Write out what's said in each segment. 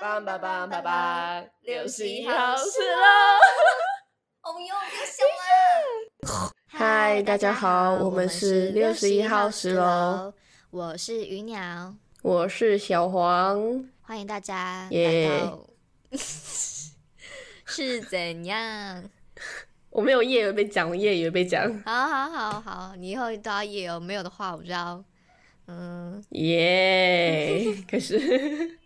棒棒棒棒棒，六十一号是喽！哦哟，又凶了！嗨，大家好，我们是六十一号十楼，我是鱼鸟，我是小黄，欢迎大家耶来到。是怎样？我没有夜有被讲，我夜有被讲，好好好好，你以后都要夜哦，没有的话我就要，嗯，耶！可是，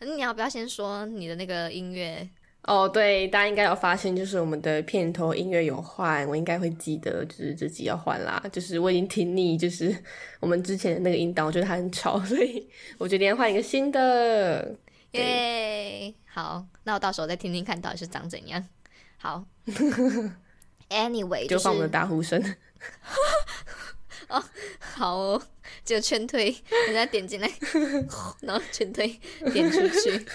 你要不要先说你的那个音乐？哦，对，大家应该有发现，就是我们的片头音乐有换，我应该会记得，就是这集要换啦。就是我已经听腻，就是我们之前的那个音档，我觉得它很吵，所以我决定要换一个新的。耶、好，那我到时候再听听看到底是长怎样。好，Anyway，就是放我们的大呼声。哦好哦，就劝退，人家点进来，然后劝退，点出去。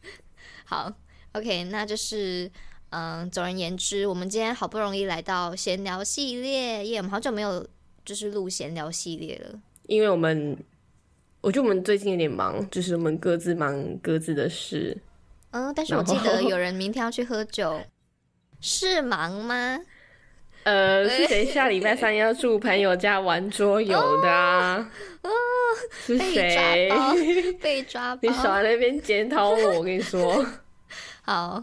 好，OK，那就是，嗯，总而言之，我们今天好不容易来到闲聊系列，耶，我们好久没有就是录闲聊系列了。因为我们，我觉得我们最近有点忙，就是我们各自忙各自的事。嗯，但是我记得有人明天要去喝酒，是忙吗？呃，是谁下礼拜三要住朋友家玩桌游的啊？是被谁？抓包，被抓包。你少在那边检讨我，我跟你说。好，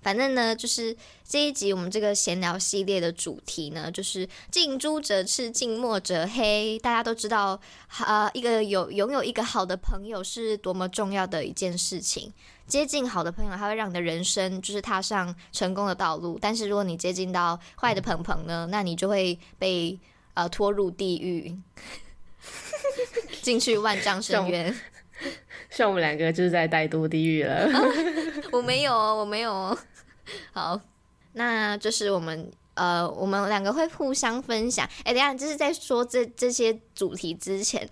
反正呢，就是这一集我们这个闲聊系列的主题呢，就是近朱者赤，近墨者黑。大家都知道，呃，一个有拥有一个好的朋友是多么重要的一件事情。接近好的朋友，他会让你的人生就是踏上成功的道路。但是如果你接近到坏的朋朋呢，那你就会被呃拖入地狱，进去万丈深渊。像我们两个就是在带毒地狱了。我没有哦，我没有哦。好，那就是我们呃，我们两个会互相分享。哎，等下，就是在说这这些主题之前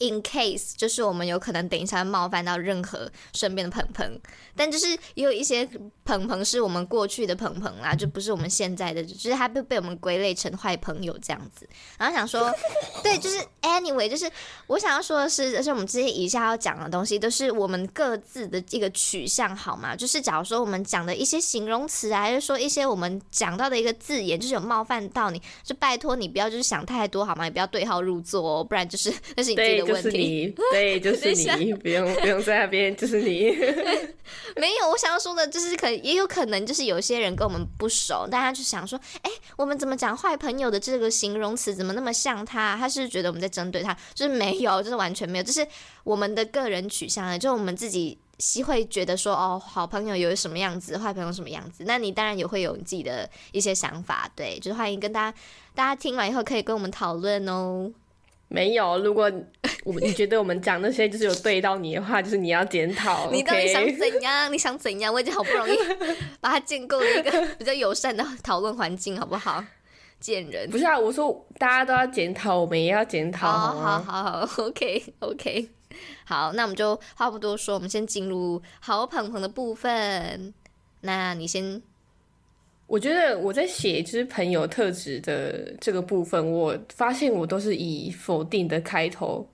，in case 就是我们有可能等一下冒犯到任何身边的朋朋，但就是也有一些朋朋是我们过去的朋朋啦，就不是我们现在的，就是他被被我们归类成坏朋友这样子。然后想说，对，就是 anyway，就是我想要说的是，而且我们这些以下要讲的东西，都是我们各自的一个取向，好吗？就是假如说我们讲的一些形容词啊，还是说一些我们讲到的一个字眼，就是有冒犯到你，就拜托你不要就是想太多，好吗？也不要对号入座哦，不然就是那是你自己对，就是。你，对，就是你，不用不用在那边，就是你。没有，我想要说的就是可也有可能就是有些人跟我们不熟，但他就想说，哎，我们怎么讲坏朋友的这个形容词怎么那么像他？他是觉得我们在针对他，就是没有，就是完全没有，就是我们的个人取向啊，就我们自己是会觉得说，哦，好朋友有什么样子，坏朋友什么样子。那你当然也会有你自己的一些想法，对，就是欢迎跟大家大家听完以后可以跟我们讨论哦。没有，如果我你觉得我们讲那些就是有对到你的话，就是你要检讨。你到底想怎样？你想怎样？我已经好不容易 把它建构了一个比较友善的讨论环境，好不好？贱人。不是啊，我说大家都要检讨，我们也要检讨。好好好，OK OK，好，那我们就话不多说，我们先进入好捧捧的部分。那你先，我觉得我在写就是朋友特质的这个部分，我发现我都是以否定的开头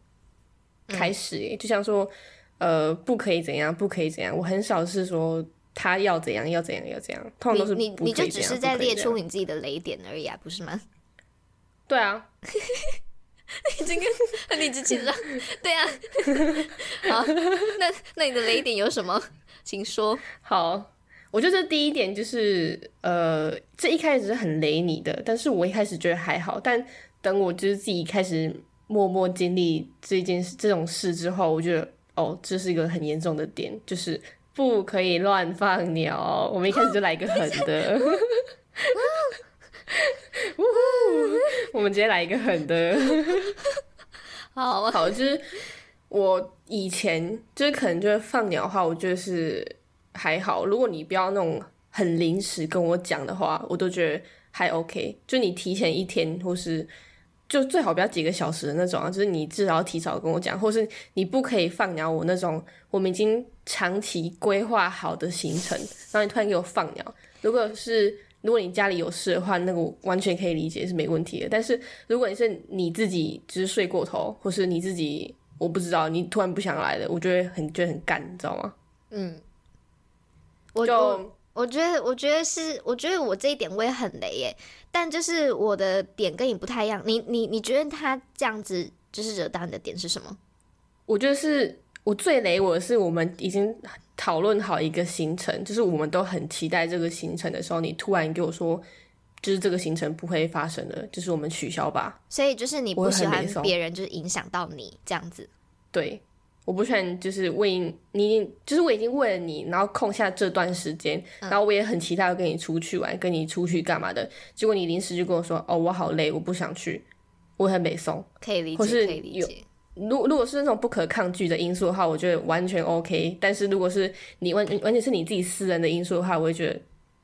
开始耶，就像说呃不可以怎样，不可以怎样，我很少是说他要怎样，要怎样，要怎样，通常都是你你就只是在列出你自己的雷点而已啊，不是吗？对啊，你这个很理直气壮，对啊。好，那那你的雷点有什么？请说。好，我觉得这第一点就是，呃，这一开始是很雷你的，但是我一开始觉得还好，但等我就是自己开始默默经历这件事这种事之后，我觉得哦，这是一个很严重的点，就是不可以乱放鸟。我们一开始就来一个狠的，我们直接来一个狠的。好啊，好，就是我以前就是可能就是放鸟的话，我就是还好。如果你不要那种很临时跟我讲的话，我都觉得还 OK。就你提前一天，或是就最好不要几个小时的那种啊，就是你至少要提早跟我讲，或是你不可以放鸟我那种我们已经长期规划好的行程，然后你突然给我放鸟。如果是如果你家里有事的话，那个完全可以理解是没问题的。但是如果你是你自己只是睡过头，或是你自己我不知道你突然不想来了，我觉得很觉得很干，你知道吗？嗯，我就我我觉得，我觉得是，我觉得我这一点我也很雷耶，但就是我的点跟你不太一样。你你你觉得他这样子就是惹到你的点是什么？我觉得是我最雷我的是，我们已经讨论好一个行程，就是我们都很期待这个行程的时候，你突然给我说，就是这个行程不会发生的，就是我们取消吧。所以就是你不喜欢别人就是影响到你这样子。对，我不喜欢就是为你，就是我已经为了你，然后空下这段时间，然后我也很期待要跟你出去玩，跟你出去干嘛的，结果你临时就跟我说，哦，我好累，我不想去，我很没送。可以理解，或是可以理有解。如如果是那种不可抗拒的因素的话，我觉得完全 OK。但是如果是你完完全是你自己私人的因素的话，我会觉得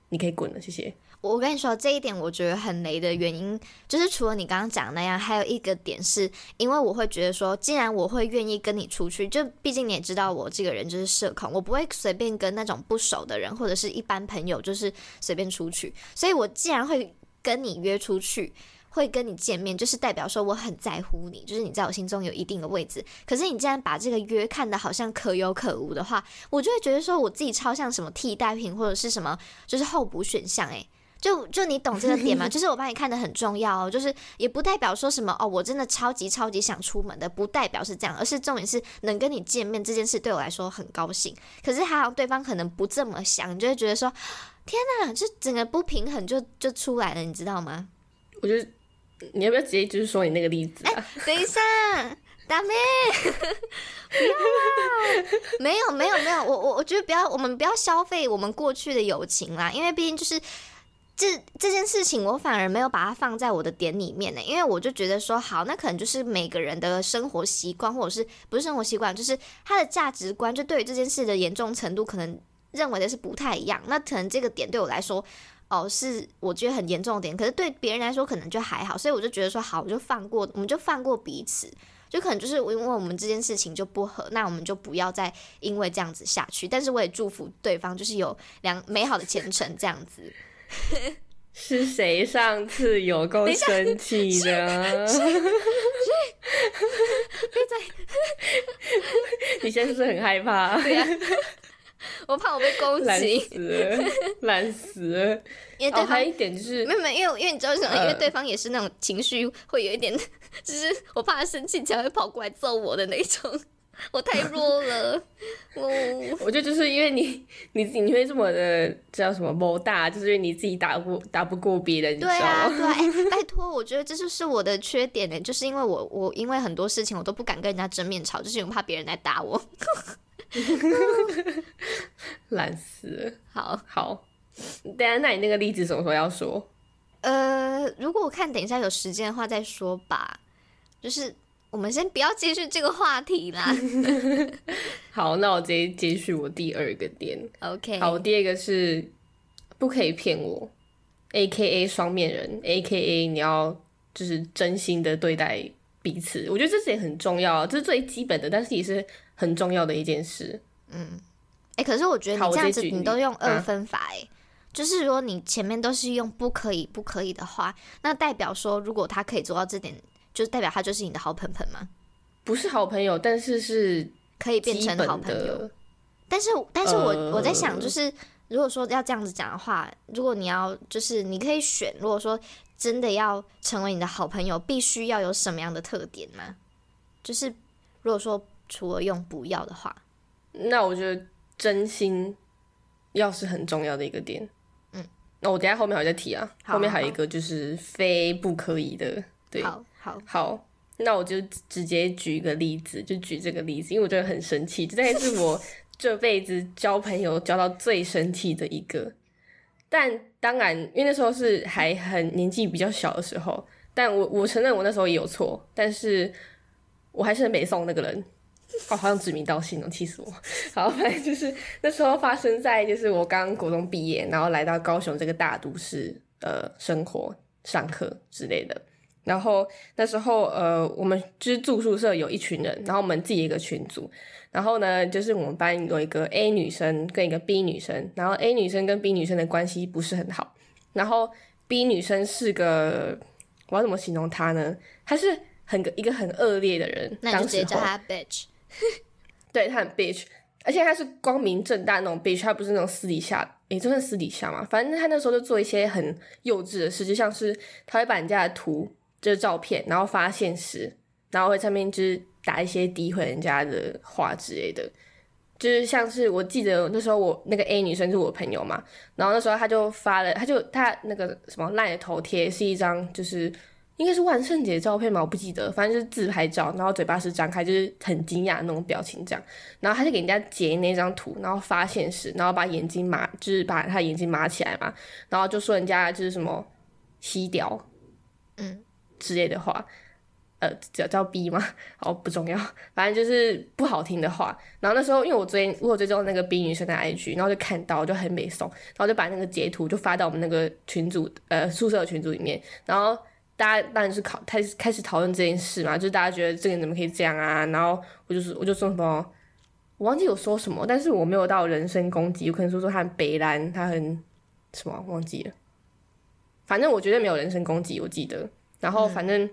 你可以滚了，谢谢。我跟你说，这一点我觉得很雷的原因，就是除了你刚刚讲那样，还有一个点是，因为我会觉得说，既然我会愿意跟你出去，就毕竟你也知道我这个人就是社恐，我不会随便跟那种不熟的人或者是一般朋友就是随便出去，所以我既然会跟你约出去。会跟你见面，就是代表说我很在乎你，就是你在我心中有一定的位置。可是你既然把这个约看得好像可有可无的话，我就会觉得说我自己超像什么替代品或者是什么就是候补选项诶、就就你懂这个点吗？就是我把你看得很重要哦，就是也不代表说什么哦，我真的超级超级想出门的，不代表是这样，而是重点是能跟你见面这件事对我来说很高兴。可是还好对方可能不这么想，你就会觉得说天哪，就整个不平衡就就出来了，你知道吗？我觉得你要不要直接就是说你那个例子啊？等一下，大妹，不要啦！没有没有没有，我我我觉得不要，我们不要消费我们过去的友情啦，因为毕竟就是这这件事情，我反而没有把它放在我的点里面呢，因为我就觉得说，好，那可能就是每个人的生活习惯，或者是不是生活习惯，就是他的价值观，就对于这件事的严重程度，可能认为的是不太一样。那可能这个点对我来说。哦，是我觉得很严重的点，可是对别人来说可能就还好，所以我就觉得说好，我就放过，我们就放过彼此，就可能就是因为我们这件事情就不合，那我们就不要再因为这样子下去。但是我也祝福对方就是有良美好的前程这样子。是谁上次有够 生气的？你现在是不是很害怕？对呀、我怕我被攻懒击，懒死了。哦，因为对方、还有一点就是没，有没有，因为因为你知道为什么？呃因为对方也是那种情绪会有一点，就是我怕他生气才会跑过来揍我的那种。我太弱了，哦，我觉得就是因为你你你会这么的叫什么谋大，就是因为你自己打不打不过别人，对啊，对 拜托，我觉得这就是我的缺点呢，就是因为我我因为很多事情我都不敢跟人家正面吵，就是因为我怕别人来打我。懒死了。好，好，等下，那你那个例子什么时候要说？呃，如果我看等一下有时间的话再说吧，就是我们先不要继续这个话题啦。好，那我直接接续我第二个点。OK，好，我第二个是不可以骗我，A K A 双面人，A K A 你要就是真心的对待彼此。我觉得这点很重要，这是最基本的，但是也是很重要的一件事。嗯哎、可是我觉得好你这样子，你都用二啊分法、哎、就是如果你前面都是用不可以、不可以的话，那代表说，如果他可以做到这点，就是代表他就是你的好朋朋吗？不是好朋友，但是是可以变成好朋友。但是，但是我、呃我在想，就是如果说要这样子讲的话，如果你要就是你可以选，如果说真的要成为你的好朋友，必须要有什么样的特点吗？就是如果说除了用不要的话，那我觉得真心要是很重要的一个点。嗯，那我等下后面还会再提啊。后面还有一个就是非不可以的。对，好好好，那我就直接举一个例子，就举这个例子，因为我觉得很生气，这大概是我 这辈子交朋友交到最生气的一个。但当然，因为那时候是还很年纪比较小的时候，但我我承认我那时候也有错，但是我还是很北宋那个人。哦，好像指名道姓哦，气死我！好，反正就是那时候发生在就是我刚国中毕业，然后来到高雄这个大都市呃生活、上课之类的。然后那时候呃，我们就是住宿舍有一群人，然后我们自己一个群组。然后呢，就是我们班有一个 A 女生跟一个 B 女生，然后 A 女生跟 B 女生的关系不是很好。然后 B 女生是个我要怎么形容她呢？她是很一个很恶劣的人，那你就直接叫她 bitch。对她很 bitch，而且她是光明正大那种 bitch，她不是那种私底下，也，就算私底下嘛，反正他那时候就做一些很幼稚的事，就像是他会把人家的图就是照片，然后发现实，然后会上面就是打一些诋毁人家的话之类的，就是像是我记得那时候我那个 A 女生是我朋友嘛，然后那时候她就发了，她就她那个什么赖的头贴是一张就是。应该是万圣节照片嘛，我不记得，反正就是自拍照，然后嘴巴是张开，就是很惊讶那种表情这样。然后她就给人家截那张图，然后发现实，然后把眼睛码，就是把她眼睛码起来嘛，然后就说人家就是什么吸屌，嗯之类的话，呃，叫叫逼吗？哦不重要，反正就是不好听的话。然后那时候因为我追我追踪那个 B 女生的 IG，然后就看到就很美送，然后就把那个截图就发到我们那个群组呃宿舍的群组里面，然后。大家当然是考开始开始讨论这件事嘛，就大家觉得这个人怎么可以这样啊？然后我就是我就说什么，我忘记有说什么，但是我没有到人身攻击，有可能说说他很北蓝，他很什么忘记了，反正我绝对没有人身攻击，我记得。然后反正、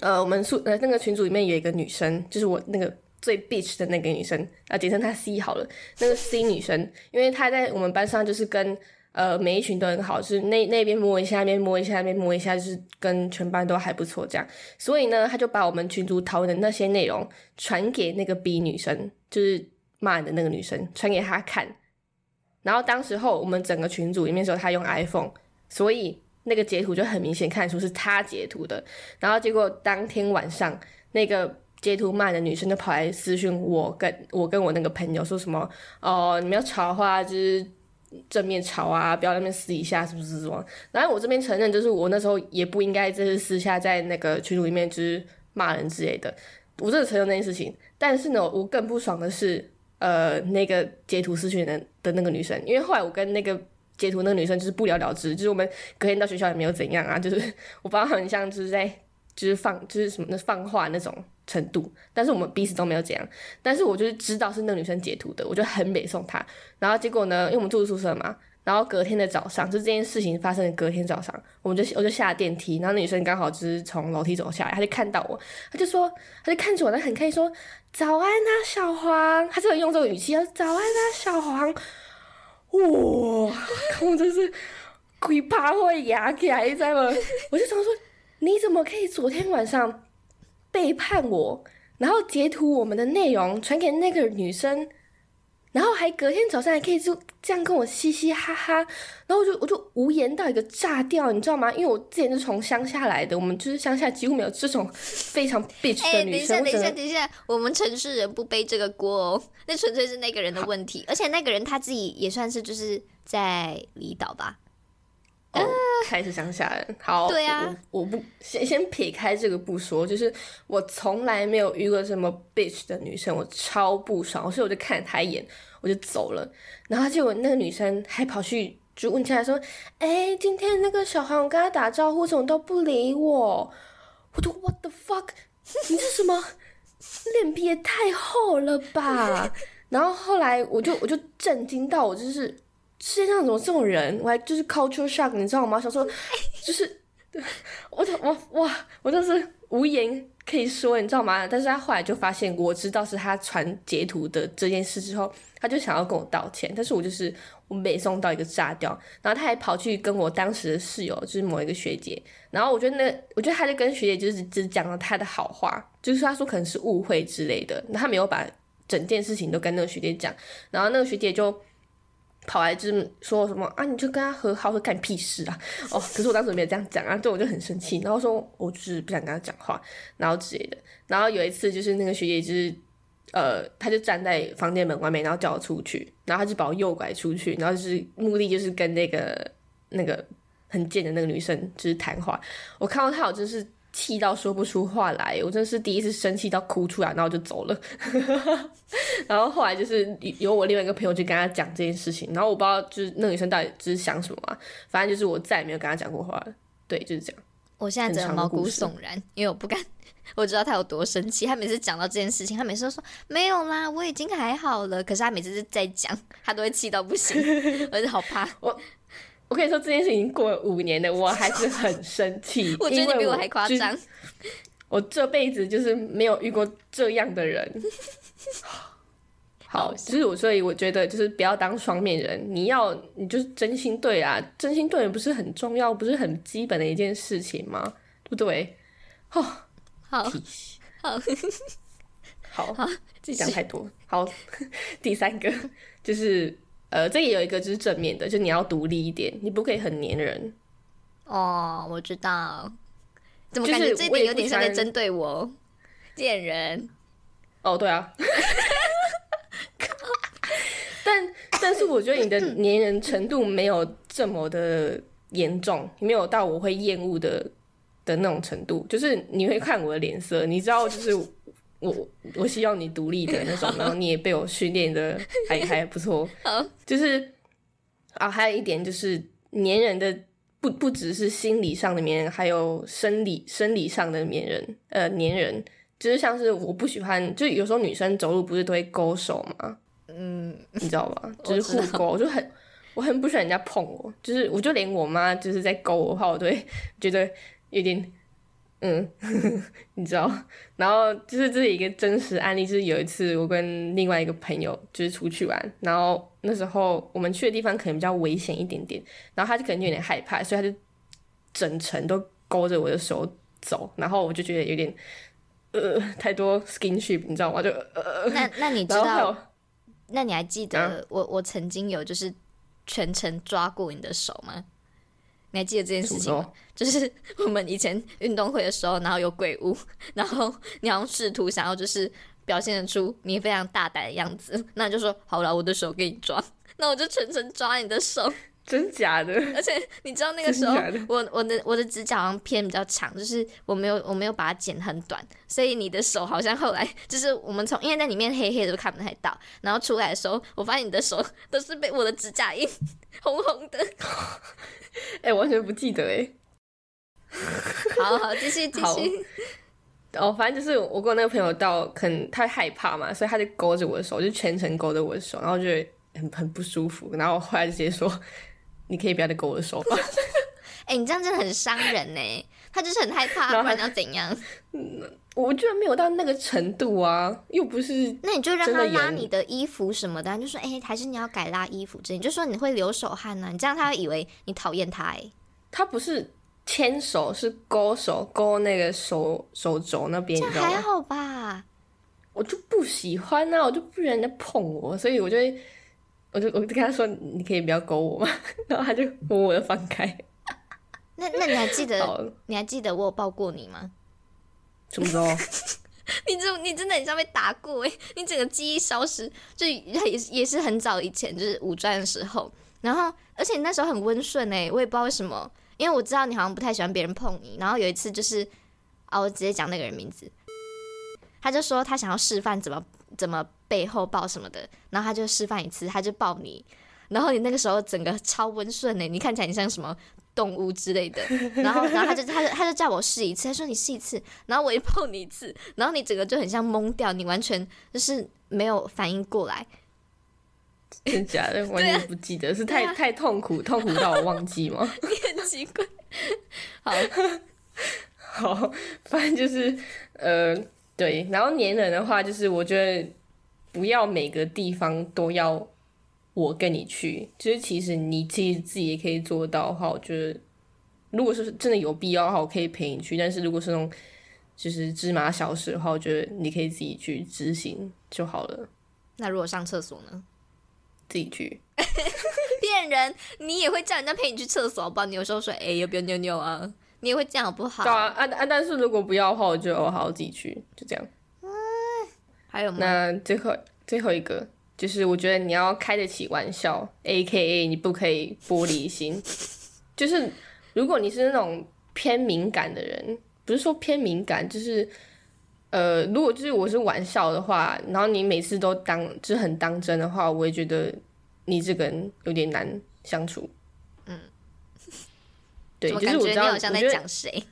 呃，我们宿呃那个群组里面有一个女生，就是我那个最 bitch 的那个女生啊，简称她 C 好了，那个 C 女生，因为她在我们班上就是跟。呃，每一群都很好，就是那那边摸一下，那边摸一下，那边摸一下，就是跟全班都还不错这样。所以呢，她就把我们群主讨论的那些内容传给那个 B 女生，就是骂人的那个女生，传给她看。然后当时候我们整个群组里面只有他用 iPhone，所以那个截图就很明显看出是他截图的。然后结果当天晚上，那个截图骂的女生就跑来私讯我，跟我跟我那个朋友说什么哦，你们要吵的话就是。正面吵啊，不要那边私底下是不是什么？然后我这边承认，就是我那时候也不应该，就是私下在那个群组里面就是骂人之类的，我真的承认那件事情。但是呢，我更不爽的是，呃，那个截图私讯的的那个女生，因为后来我跟那个截图那个女生就是不了了之，就是我们隔天到学校也没有怎样啊，就是我不知道很像就是在就是放就是什么的放话那种。程度，但是我们彼此都没有怎样，但是我就是知道是那个女生截图的，我就很美送她。然后结果呢，因为我们住宿舍嘛，然后隔天的早上，就这件事情发生的隔天早上，我们就我就下电梯，然后那女生刚好就是从楼梯走下来，她就看到我，她就说，她就看着我，她很开心说早安啊，小黄，她就用这个语气说早安啊，小黄，哇，我真是鬼怕会牙起来，你知道吗？我就想说，你怎么可以昨天晚上？背叛我，然后截图我们的内容传给那个女生，然后还隔天早上还可以就这样跟我嘻嘻哈哈，然后我就我就无言到一个炸掉，你知道吗？因为我之前是从乡下来的，我们就是乡下几乎没有这种非常 bitch 的女生。等一下，等一下，等一下，我们城市人不背这个锅哦，那纯粹是那个人的问题，而且那个人他自己也算是就是在离岛吧。哦，还是乡下人。好，对啊，我不先先撇开这个不说，就是我从来没有遇过什么 bitch 的女生，我超不爽，所以我就看了她一眼，我就走了。然后结果那个女生还跑去就问起来说：“哎，今天那个小孩，我跟他打招呼，怎么都不理我？”我都：“What the fuck？你是什么脸皮也太厚了吧？”然后后来我就我就震惊到我就是。世界上怎么这种人？我还就是 culture shock，你知道吗？想说，就是，我我哇，我就是无言可以说，你知道吗？但是他后来就发现，我知道是他传截图的这件事之后，他就想要跟我道歉，但是我就是我没送到一个炸掉，然后他还跑去跟我当时的室友，就是某一个学姐，然后我觉得那，我觉得他就跟学姐就是只讲了他的好话，就是他说可能是误会之类的，那他没有把整件事情都跟那个学姐讲，然后那个学姐就。跑来就说什么啊，你就跟他和好，会干屁事啊！哦，可是我当时没有这样讲啊，对我就很生气，然后说我就是不想跟他讲话，然后之类的。然后有一次就是那个学姐就是呃，他就站在房间门外面，然后叫我出去，然后他就把我诱拐出去，然后就是目的就是跟那个那个很贱的那个女生就是谈话。我看到他，我真是。气到说不出话来，我真是第一次生气到哭出来，然后就走了。然后后来就是有我另外一个朋友去跟他讲这件事情，然后我不知道就是那女生到底就是想什么啊，反正就是我再也没有跟他讲过话了。对，就是这样。我现在真的毛骨悚然，因为我不敢，我知道他有多生气。他每次讲到这件事情，他每次都说没有啦，我已经还好了。可是他每次是在讲，他都会气到不行，我就好怕我。我跟你说，这件事已经过了五年了，我还是很生气。我觉得你比我还夸张。我这辈子就是没有遇过这样的人。好，其实我，所以我觉得就是不要当双面人，你要你就是真心对啊，真心对人不是很重要，不是很基本的一件事情吗？对不对？哦，好，好，好，好，自己讲太多。好，第三个就是呃，这也有一个就是正面的，就你要独立一点，你不可以很黏人。哦，我知道，怎么感觉这点有点像在针对我？贱人。哦，对啊。但但是我觉得你的黏人程度没有这么的严重，没有到我会厌恶的的那种程度。就是你会看我的脸色，你知道，就是我我希望你独立的那种，然后你也被我训练的还 还不错。就是啊，还有一点就是粘人的不不只是心理上的粘人，还有生理生理上的粘人。呃，粘人就是像是我不喜欢，就有时候女生走路不是都会勾手吗？嗯，你知道吧？就是互勾，我就很我很不喜欢人家碰我，就是我就连我妈就是在勾我的话，我都会觉得有点嗯，你知道。然后就是这是一个真实案例，就是有一次我跟另外一个朋友就是出去玩，然后那时候我们去的地方可能比较危险一点点，然后他就可能有点害怕，所以他就整程都勾着我的手走，然后我就觉得有点呃太多 skinship，你知道吗？就呃，那那你知道？那你还记得我我曾经有就是全程抓过你的手吗？你还记得这件事情吗？就是我们以前运动会的时候，然后有鬼屋，然后你好像试图想要就是表现出你非常大胆的样子，那你就说好了，我的手给你抓，那我就全程抓你的手。真假的？而且你知道那个时候，我我的我的指甲好像偏比较长，就是我没有我没有把它剪很短，所以你的手好像后来 就是我们从因为在里面黑黑的都看不太到，然后出来的时候，我发现你的手都是被我的指甲印 红红的。哎，完全不记得哎。好好继续继续。哦，反正就是我跟我那个朋友到，可能他害怕嘛，所以他就勾着我的手，就全程勾着我的手，然后就很很不舒服，然后我后来直接说。你可以不要再勾我的手吗？哎，你这样真的很伤人呢。他就是很害怕，不然要怎样？嗯，我居然没有到那个程度啊，又不是。那你就让他拉你的衣服什么的，就说哎，还是你要改拉衣服这，你就说你会流手汗呢。你这样他会以为你讨厌他哎。他不是牵手，是勾手，勾那个手手肘那边，这还好吧？我就不喜欢啊，我就不人家碰我，所以我就会。我就我就跟他说，你可以不要勾我吗？然后他就默默的放开。那那你还记得？你还记得我有抱过你吗？什么时候？你这你真的很像被打过哎！你整个记忆消失，就也也是很早以前，就是五专的时候。然后，而且你那时候很温顺哎，我也不知道为什么，因为我知道你好像不太喜欢别人碰你。然后有一次就是，啊，我直接讲那个人名字，他就说他想要示范怎么怎么。背后抱什么的，然后他就示范一次，他就抱你，然后你那个时候整个超温顺呢，你看起来你像什么动物之类的，然后然后他就他就他就叫我试一次，他说你试一次，然后我一抱你一次，然后你整个就很像懵掉，你完全就是没有反应过来，真假的完全不记得，是太太痛苦痛苦到我忘记吗？你很奇怪，好 好，反正就是呃对，然后黏人的话，就是我觉得。不要每个地方都要我跟你去，就是其实你其实自己也可以做到的话，我觉得如果是真的有必要的话，我可以陪你去。但是如果是那种就是芝麻小事的话，我觉得你可以自己去执行就好了。那如果上厕所呢？自己去？骗人！你也会叫人家陪你去厕所吧？你有时候说哎，要不要尿尿啊？你也会这样不好？对啊，啊啊！但是如果不要的话，我就好自己去，就这样。嗯还有吗？那最后最后一个就是，我觉得你要开得起玩笑，A K A 你不可以玻璃心。就是如果你是那种偏敏感的人，不是说偏敏感，就是呃，如果就是我是玩笑的话，然后你每次都当就是很当真的话，我也觉得你这个人有点难相处。嗯，对，就是我知道，我在讲谁？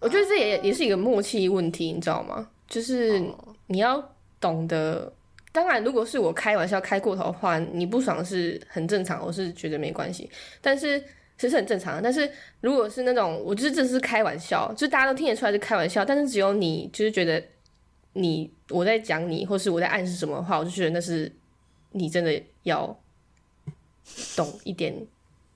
我觉得这也也是一个默契问题，你知道吗？就是你要懂得，当然，如果是我开玩笑开过头的话，你不爽是很正常，我是觉得没关系。但是其实很正常。但是如果是那种，我就是这是开玩笑，就大家都听得出来是开玩笑，但是只有你就是觉得你我在讲你，或是我在暗示什么的话，我就觉得那是你真的要懂一点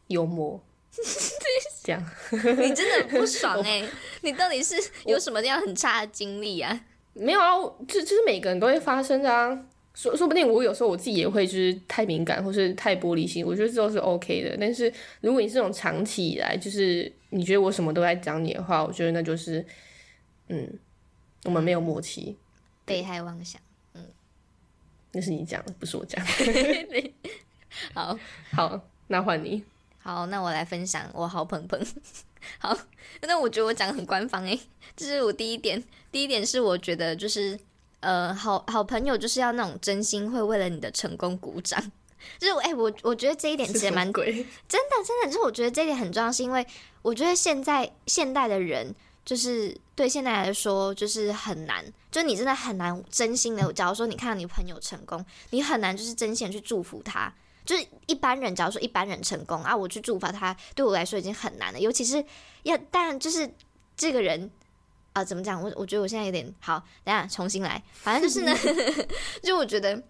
幽默，这样。你真的不爽 哎、你到底是有什么样很差的经历啊？没有啊，就就是每个人都会发生的啊。说说不定我有时候我自己也会就是太敏感或是太玻璃心，我觉得这都是 OK 的。但是如果你是这种长期以来就是你觉得我什么都在讲你的话，我觉得那就是嗯，我们没有默契，被害妄想。嗯那是你讲的，不是我讲。好好，那换你。好，那我来分享我好朋朋。好，那我觉得我讲得很官方诶，这是我第一点。第一点是我觉得就是呃，好好朋友就是要那种真心会为了你的成功鼓掌。就是哎、我我觉得这一点其实蛮鬼，真的，真的，就是我觉得这一点很重要，是因为我觉得现在现代的人，就是对现代来说，就是很难，就你真的很难真心的。假如说你看到你朋友成功，你很难就是真心的去祝福他。就是一般人，假如说一般人成功啊，我去祝福他，对我来说已经很难了。尤其是要，当然就是这个人啊、怎么讲？我我觉得我现在有点好，等下重新来。反正就是呢，就我觉得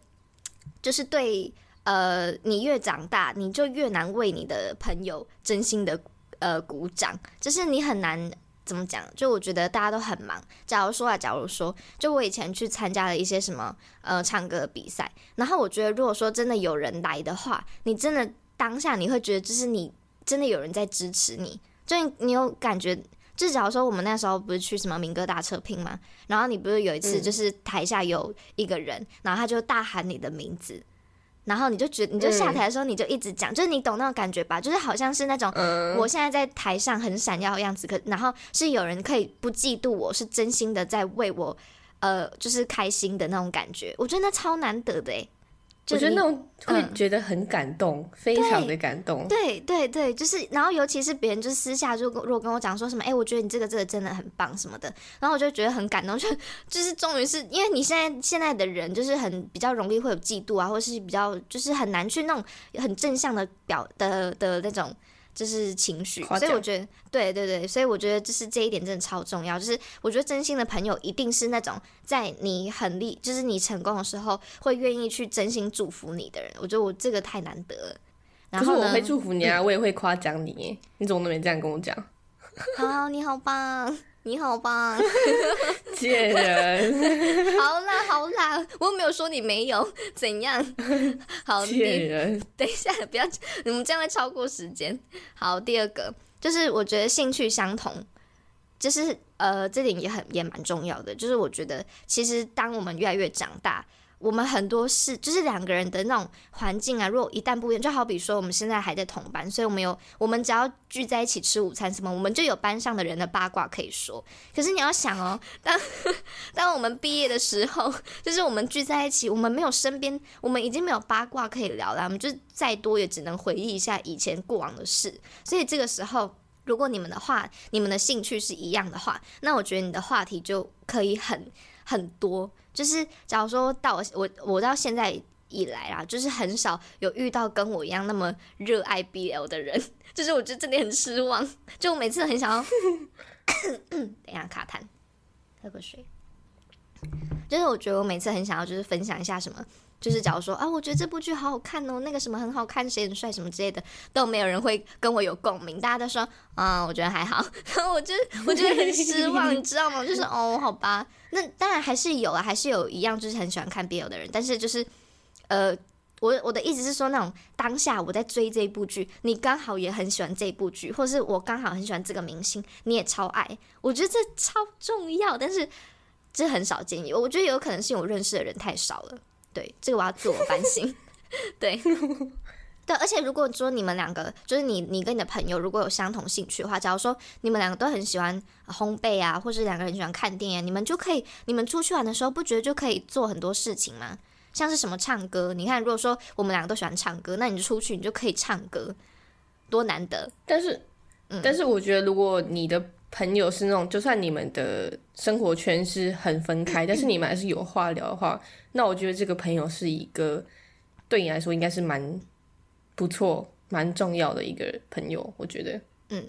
就是对。呃，你越长大，你就越难为你的朋友真心的呃鼓掌，就是你很难怎么讲？就我觉得大家都很忙。假如说啊，假如说，就我以前去参加了一些什么呃唱歌比赛，然后我觉得如果说真的有人来的话，你真的当下你会觉得就是你真的有人在支持你，就你你有感觉。就假如说我们那时候不是去什么民歌大测拼嘛，然后你不是有一次就是台下有一个人，然后他就大喊你的名字，然后你就觉得，你就下台的时候你就一直讲，就是你懂那种感觉吧？就是好像是那种我现在在台上很闪耀的样子，可然后是有人可以不嫉妒我，是真心的在为我，呃，就是开心的那种感觉。我觉得那超难得的诶。我觉得那种会嗯觉得很感动，非常的感动。对对对，就是，然后尤其是别人就是私下就跟如果跟我讲说什么，哎，我觉得你这个这个真的很棒什么的，然后我就觉得很感动，就就是终于是因为你现在现在的人就是很比较容易会有嫉妒啊，或是比较就是很难去那种很正向的表的的那种。就是情绪，所以我觉得，对对对，所以我觉得就是这一点真的超重要。就是我觉得真心的朋友一定是那种在你很厉，就是你成功的时候会愿意去真心祝福你的人。我觉得我这个太难得了。然后我会祝福你啊，我也会夸奖你耶。你怎么都没这样跟我讲？好，你好棒，你好棒，贱人，好啦好啦，我又没有说你没有，怎样？好，贱人，等一下，不要，你们这样会超过时间。好，第二个就是我觉得兴趣相同，就是呃，这点也很也蛮重要的。就是我觉得其实当我们越来越长大，我们很多事就是两个人的那种环境啊，如果一旦不一样，就好比说我们现在还在同班，所以我们有我们只要聚在一起吃午餐什么，我们就有班上的人的八卦可以说。可是你要想哦，当当我们毕业的时候，就是我们聚在一起，我们没有身边，我们已经没有八卦可以聊了，我们就再多也只能回忆一下以前过往的事。所以这个时候，如果你们的话，你们的兴趣是一样的话，那我觉得你的话题就可以很很多。就是假如说到我我到现在以来啦，就是很少有遇到跟我一样那么热爱 BL 的人，就是我觉得这点很失望。就我每次很想要，等一下卡痰，喝口水。就是我觉得我每次很想要，就是分享一下什么，就是假如说啊，我觉得这部剧好好看哦，那个什么很好看，谁很帅什么之类的，都没有人会跟我有共鸣，大家都说啊，我觉得还好，然后我就我觉得很失望，你知道吗？就是哦，好吧，那当然还是有啊，还是有一样就是很喜欢看 BL 的人，但是就是呃。我我的意思是说，那种当下我在追这一部剧，你刚好也很喜欢这部剧，或是我刚好很喜欢这个明星，你也超爱，我觉得这超重要，但是这很少见。我觉得有可能是我认识的人太少了，对这个我要自我反省。对 对，而且如果说你们两个，就是你你跟你的朋友如果有相同兴趣的话，假如说你们两个都很喜欢烘焙啊，或是两个人喜欢看电影，你们就可以，你们出去玩的时候不觉得就可以做很多事情吗？像是什么唱歌，你看，如果说我们两个都喜欢唱歌，那你就出去，你就可以唱歌，多难得。但是，嗯但是我觉得，如果你的朋友是那种，就算你们的生活圈是很分开，但是你们还是有话聊的话，那我觉得这个朋友是一个对你来说应该是蛮不错、蛮重要的一个朋友。我觉得嗯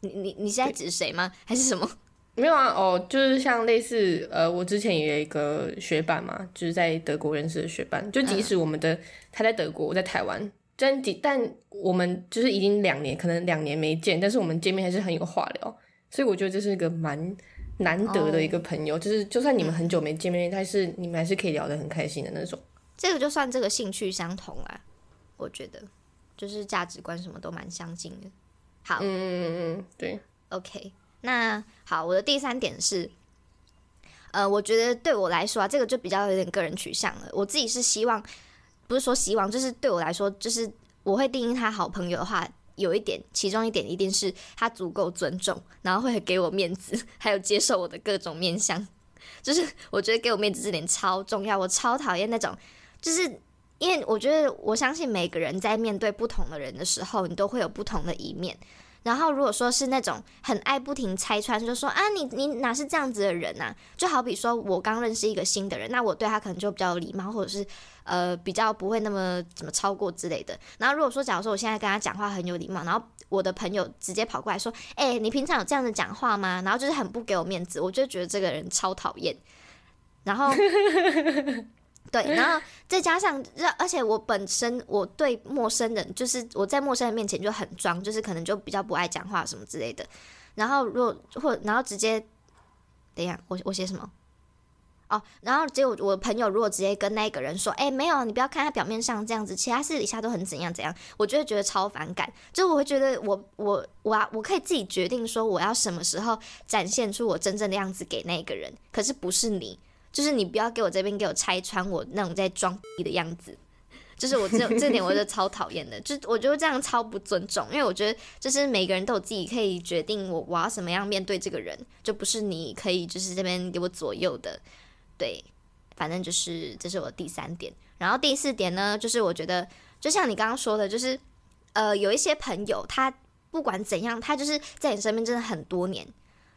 你你你现在指谁吗？还是什么？没有啊，哦，就是像类似呃，我之前也有一个学伴嘛，就是在德国认识的学伴，就即使我们的、他在德国，我在台湾，但几但我们就是已经两年，可能两年没见，但是我们见面还是很有话聊，所以我觉得这是一个蛮难得的一个朋友，就是就算你们很久没见面，但是你们还是可以聊得很开心的那种。这个就算这个兴趣相同啦，我觉得就是价值观什么都蛮相近的。好，嗯嗯嗯嗯，对，OK，那好，我的第三点是，呃，我觉得对我来说啊，这个就比较有点个人取向了。我自己是希望，不是说希望，就是对我来说，就是我会定义他好朋友的话，有一点，其中一点一定是他足够尊重，然后会给我面子，还有接受我的各种面相。就是我觉得给我面子这点超重要，我超讨厌那种，就是因为我觉得我相信每个人在面对不同的人的时候，你都会有不同的一面。然后如果说是那种很爱不停拆穿，就说啊你你哪是这样子的人呐、就好比说我刚认识一个新的人，那我对他可能就比较礼貌，或者是呃比较不会那么怎么超过之类的。然后如果说假如说我现在跟他讲话很有礼貌，然后我的朋友直接跑过来说，哎、你平常有这样子讲话吗？然后就是很不给我面子，我就觉得这个人超讨厌。然后对，然后再加上，让而且我本身我对陌生人，就是我在陌生人面前就很装，就是可能就比较不爱讲话什么之类的。然后如果或然后直接，等一下，我我写什么？哦，然后结果我朋友如果直接跟那个人说，哎、没有，你不要看他表面上这样子，其他私底下都很怎样怎样，我就会觉得超反感。就我会觉得我我我啊，我可以自己决定说我要什么时候展现出我真正的样子给那个人，可是不是你。就是你不要给我这边给我拆穿我那种在装逼的样子，就是我这这点我就超讨厌的，就我觉得这样超不尊重，因为我觉得就是每个人都有自己可以决定我我要怎么样面对这个人，就不是你可以就是这边给我左右的，对，反正就是这是我第三点，然后第四点呢，就是我觉得就像你刚刚说的，就是呃有一些朋友他不管怎样，他就是在你身边真的很多年。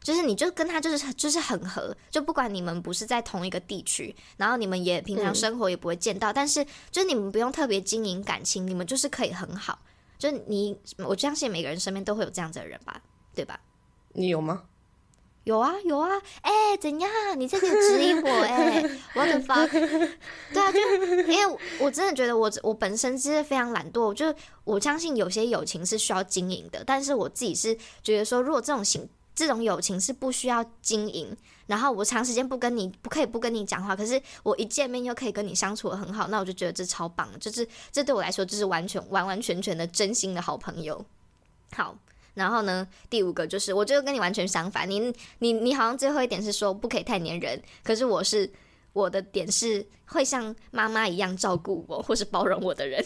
就是你就跟他就是就是很合，就不管你们不是在同一个地区，然后你们也平常生活也不会见到，但是就是你们不用特别经营感情，你们就是可以很好。就你，我相信每个人身边都会有这样子的人吧，对吧？你有吗？有啊有啊，哎、怎样？你这个质疑我哎、我的 fuck？对啊，就因为我真的觉得我我本身其实非常懒惰，就我相信有些友情是需要经营的，但是我自己是觉得说，如果这种行这种友情是不需要经营，然后我长时间不跟你不可以不跟你讲话，可是我一见面又可以跟你相处的很好，那我就觉得这超棒，就是这对我来说就是完全完完全全的真心的好朋友。好。然后呢，第五个就是，我觉得跟你完全相反。你你你好像最后一点是说不可以太黏人，可是我是我的点是会像妈妈一样照顾我或是包容我的人，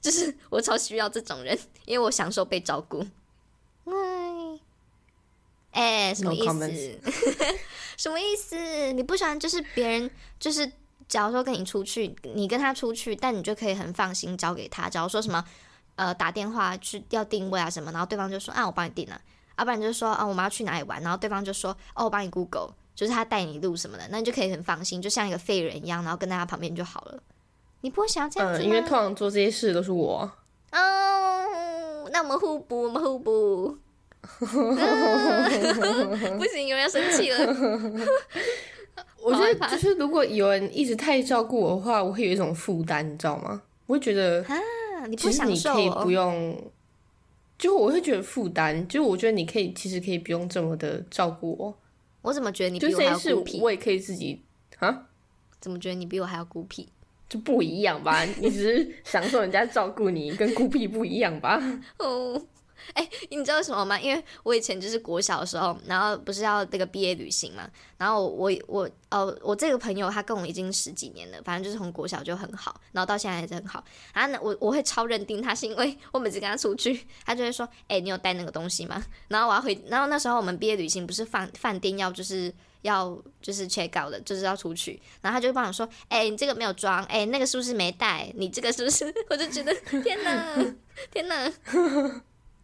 就是我超需要这种人，因为我享受被照顾。哎，哎，什么意思 什么意思？你不喜欢就是别人就是，假如说跟你出去，你跟他出去，但你就可以很放心交给他。假如说什么呃打电话去要定位啊什么，然后对方就说啊我帮你定了，要、不然就是说啊我们要去哪里玩，然后对方就说哦我帮你 Google，就是他带你路什么的，那你就可以很放心，就像一个废人一样，然后跟在他旁边就好了。你不会想要这样子嗯，因为通常做这些事都是我。哦，那我们互补，我们互补。嗯 不行，有人要生气了。我觉得就是如果有人一直太照顾我的话，我会有一种负担，你知道吗？我会觉得啊，你不其实你可以哦？不用，就我会觉得负担，就我觉得你可以其实可以不用这么的照顾我，我怎么觉得你就比我还要孤僻？我也可以自己啊，怎么觉得你比我还要孤僻？就不一样吧？你只是享受人家照顾你，跟孤僻不一样吧？哦，哎、你知道为什么吗？因为我以前就是国小的时候，然后不是要那个毕业旅行嘛，然后我我哦我这个朋友他跟我已经十几年了，反正就是从国小就很好，然后到现在还是很好。然后呢，我我会超认定他是因为我每次跟他出去，他就会说，哎、你有带那个东西吗？然后我要回，然后那时候我们毕业旅行不是饭饭店要就是。要就是 check out 的，就是要出去，然后他就帮我说，哎、你这个没有装，哎、那个是不是没带？你这个是不是？我就觉得天哪，天哪，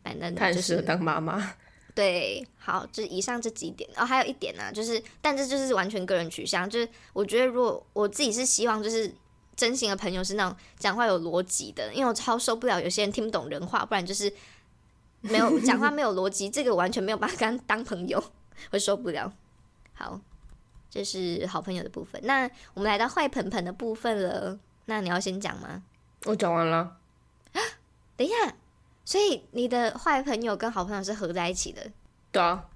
反正他很就是适合当妈妈。对，好，就是以上这几点哦，还有一点呢、就是，但这就是完全个人取向，就是我觉得如果我自己是希望就是真心的朋友是那种讲话有逻辑的，因为我超受不了有些人听不懂人话，不然就是没有讲话没有逻辑，这个完全没有办法跟他当朋友。会受不了。好，这是好朋友的部分。那我们来到坏盆盆的部分了。那你要先讲吗？我讲完了。等一下，所以你的坏朋友跟好朋友是合在一起的？对啊。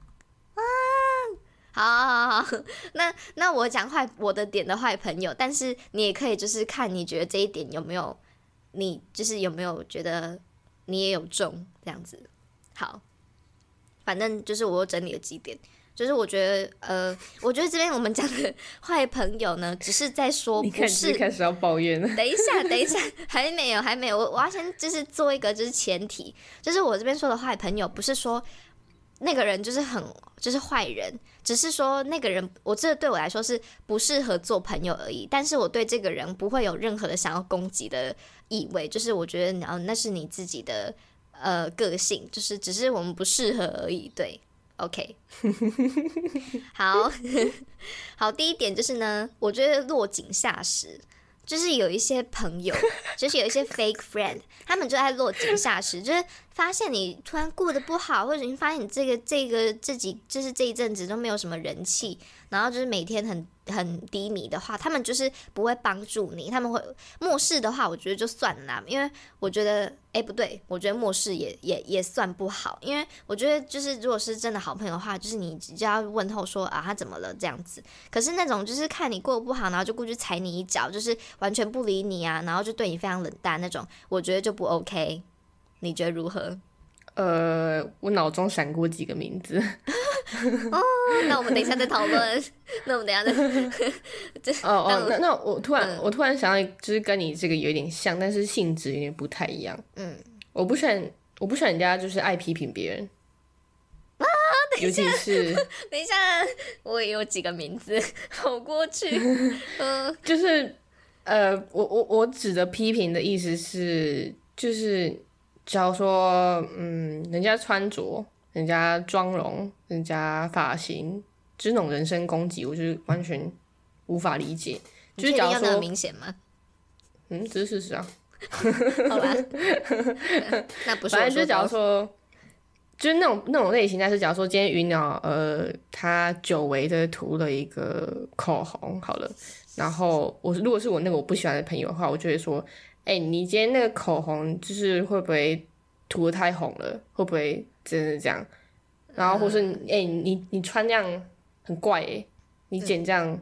啊，好，好，好。那那我讲坏我的点的坏朋友，但是你也可以就是看你觉得这一点有没有，你就是有没有觉得你也有中这样子。好，反正就是我又整理了几点。就是我觉得，呃，我觉得这边我们讲的 坏朋友呢，只是在说不是开始要抱怨了。等一下，等一下，还没有，还没有。我我要先就是做一个就是前提，就是我这边说的坏朋友，不是说那个人就是很就是坏人，只是说那个人，我这对我来说是不适合做朋友而已。但是我对这个人不会有任何的想要攻击的意味，就是我觉得，然后那是你自己的呃个性，就是只是我们不适合而已，对。OK，好 好，第一点就是呢，我觉得落井下石，就是有一些朋友，就是有一些 fake friend，他们就爱落井下石，就是发现你突然过得不好，或者你发现你这个这个自己就是这一阵子都没有什么人气，然后就是每天很。很低迷的话，他们就是不会帮助你，他们会漠视的话，我觉得就算了，因为我觉得，哎，不对，我觉得漠视也也也算不好，因为我觉得就是如果是真的好朋友的话，就是你只要问候说啊他怎么了这样子，可是那种就是看你过得不好，然后就过去踩你一脚，就是完全不理你啊，然后就对你非常冷淡那种，我觉得就不 OK，你觉得如何？呃，我脑中闪过几个名字。哦，那我们等一下再讨论。那我们等下再。哦哦，那那我突然我突然想到，就是跟你这个有点像，但是性质有点不太一样。嗯，我不喜欢，我不喜欢人家就是爱批评别人。啊，尤其是 等一下，我也有几个名字，好过去。嗯，就是呃，我我我指的批评的意思是，就是假如说，嗯，人家穿着。人家妆容，人家发型，这种人身攻击，我就是完全无法理解。就是假如说明显吗？嗯，这是事实啊。好吧。那不是。反正就是假如说，就是那种那种类型，但是假如说今天云鸟呃，他久违的涂了一个口红，好了，然后我如果是我那个我不喜欢的朋友的话，我就会说，哎，你今天那个口红就是会不会涂的太红了？会不会？真的这样，然后或是哎，你你穿这样很怪哎，你剪这样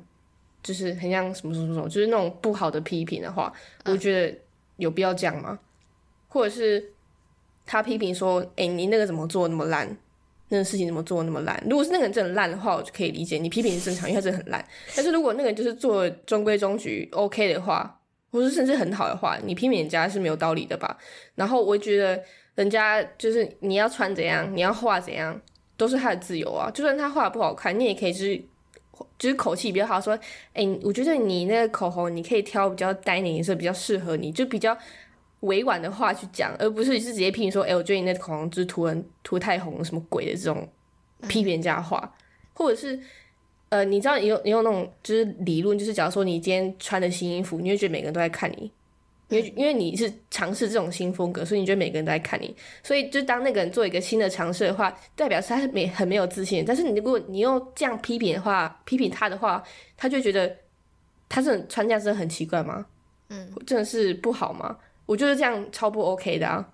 就是很像什么什么什么，就是那种不好的批评的话，我觉得有必要这样吗？或者是他批评说，哎，你那个怎么做那么烂，那个事情怎么做那么烂？如果是那个人真的烂的话，我就可以理解你批评是正常，因为他真的很烂。但是如果那个人就是做中规中矩 OK 的话，或是甚至很好的话，你批评人家是没有道理的吧？然后我觉得。人家就是你要穿怎样，你要画怎样，都是他的自由啊。就算他画的不好看，你也可以就是就是口气比较好，说，哎，我觉得你那个口红，你可以挑比较淡的颜色，比较适合你，就比较委婉的话去讲，而不是是直接批评说，哎，我觉得你那口红就是涂人涂太红，什么鬼的这种批评人家话，或者是呃，你知道你有你有那种就是理论，就是假如说你今天穿的新衣服，你会觉得每个人都在看你。因为因为你是尝试这种新风格，所以你觉得每个人都在看你，所以就当那个人做一个新的尝试的话，代表是他是没很没有自信。但是你如果你又这样批评的话，批评他的话，他就觉得他是穿这样真的很奇怪吗？嗯，真的是不好吗？我觉得这样超不 OK 的啊。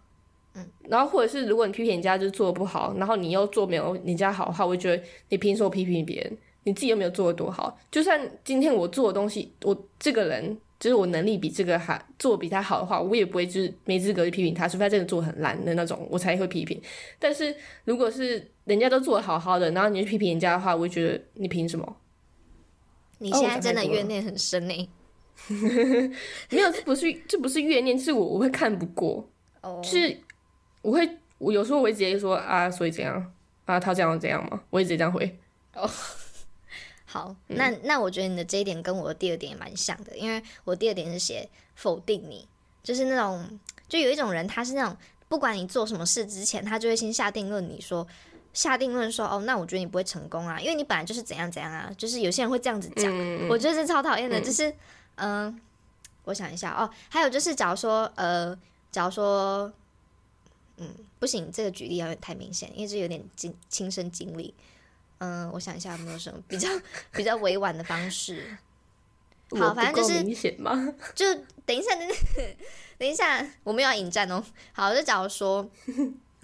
嗯，然后或者是如果你批评人家就是做的不好，然后你又做没有人家好的话，我就觉得你凭什么批评别人？你自己又没有做的多好？就算今天我做的东西，我这个人。就是我能力比这个还做比他好的话，我也不会就是没资格去批评他，除非他真的做很烂的那种，我才会批评。但是如果是人家都做的好好的，然后你去批评人家的话，我觉得你凭什么？你现在真的怨念很深呢？没有，这不是这不是怨念，是我我会看不过，就是我会我有时候我会直接说啊，所以怎样啊，他这样怎样吗？我会直接这样回。哦。好，那那我觉得你的这一点跟我的第二点也蛮像的，因为我第二点是写否定你，就是那种就有一种人，他是那种不管你做什么事之前，他就会先下定论，你说下定论说哦，那我觉得你不会成功啊，因为你本来就是怎样怎样啊，就是有些人会这样子讲，我觉得是超讨厌的，就是嗯，我想一下哦，还有就是假如说呃，假如说嗯，不行，这个举例有点太明显，因为这有点经亲身经历。嗯，我想一下有没有什么比较比较委婉的方式。好，反正就是明显吗？就等一下，等等一下，我们要引战哦。好，就假如说，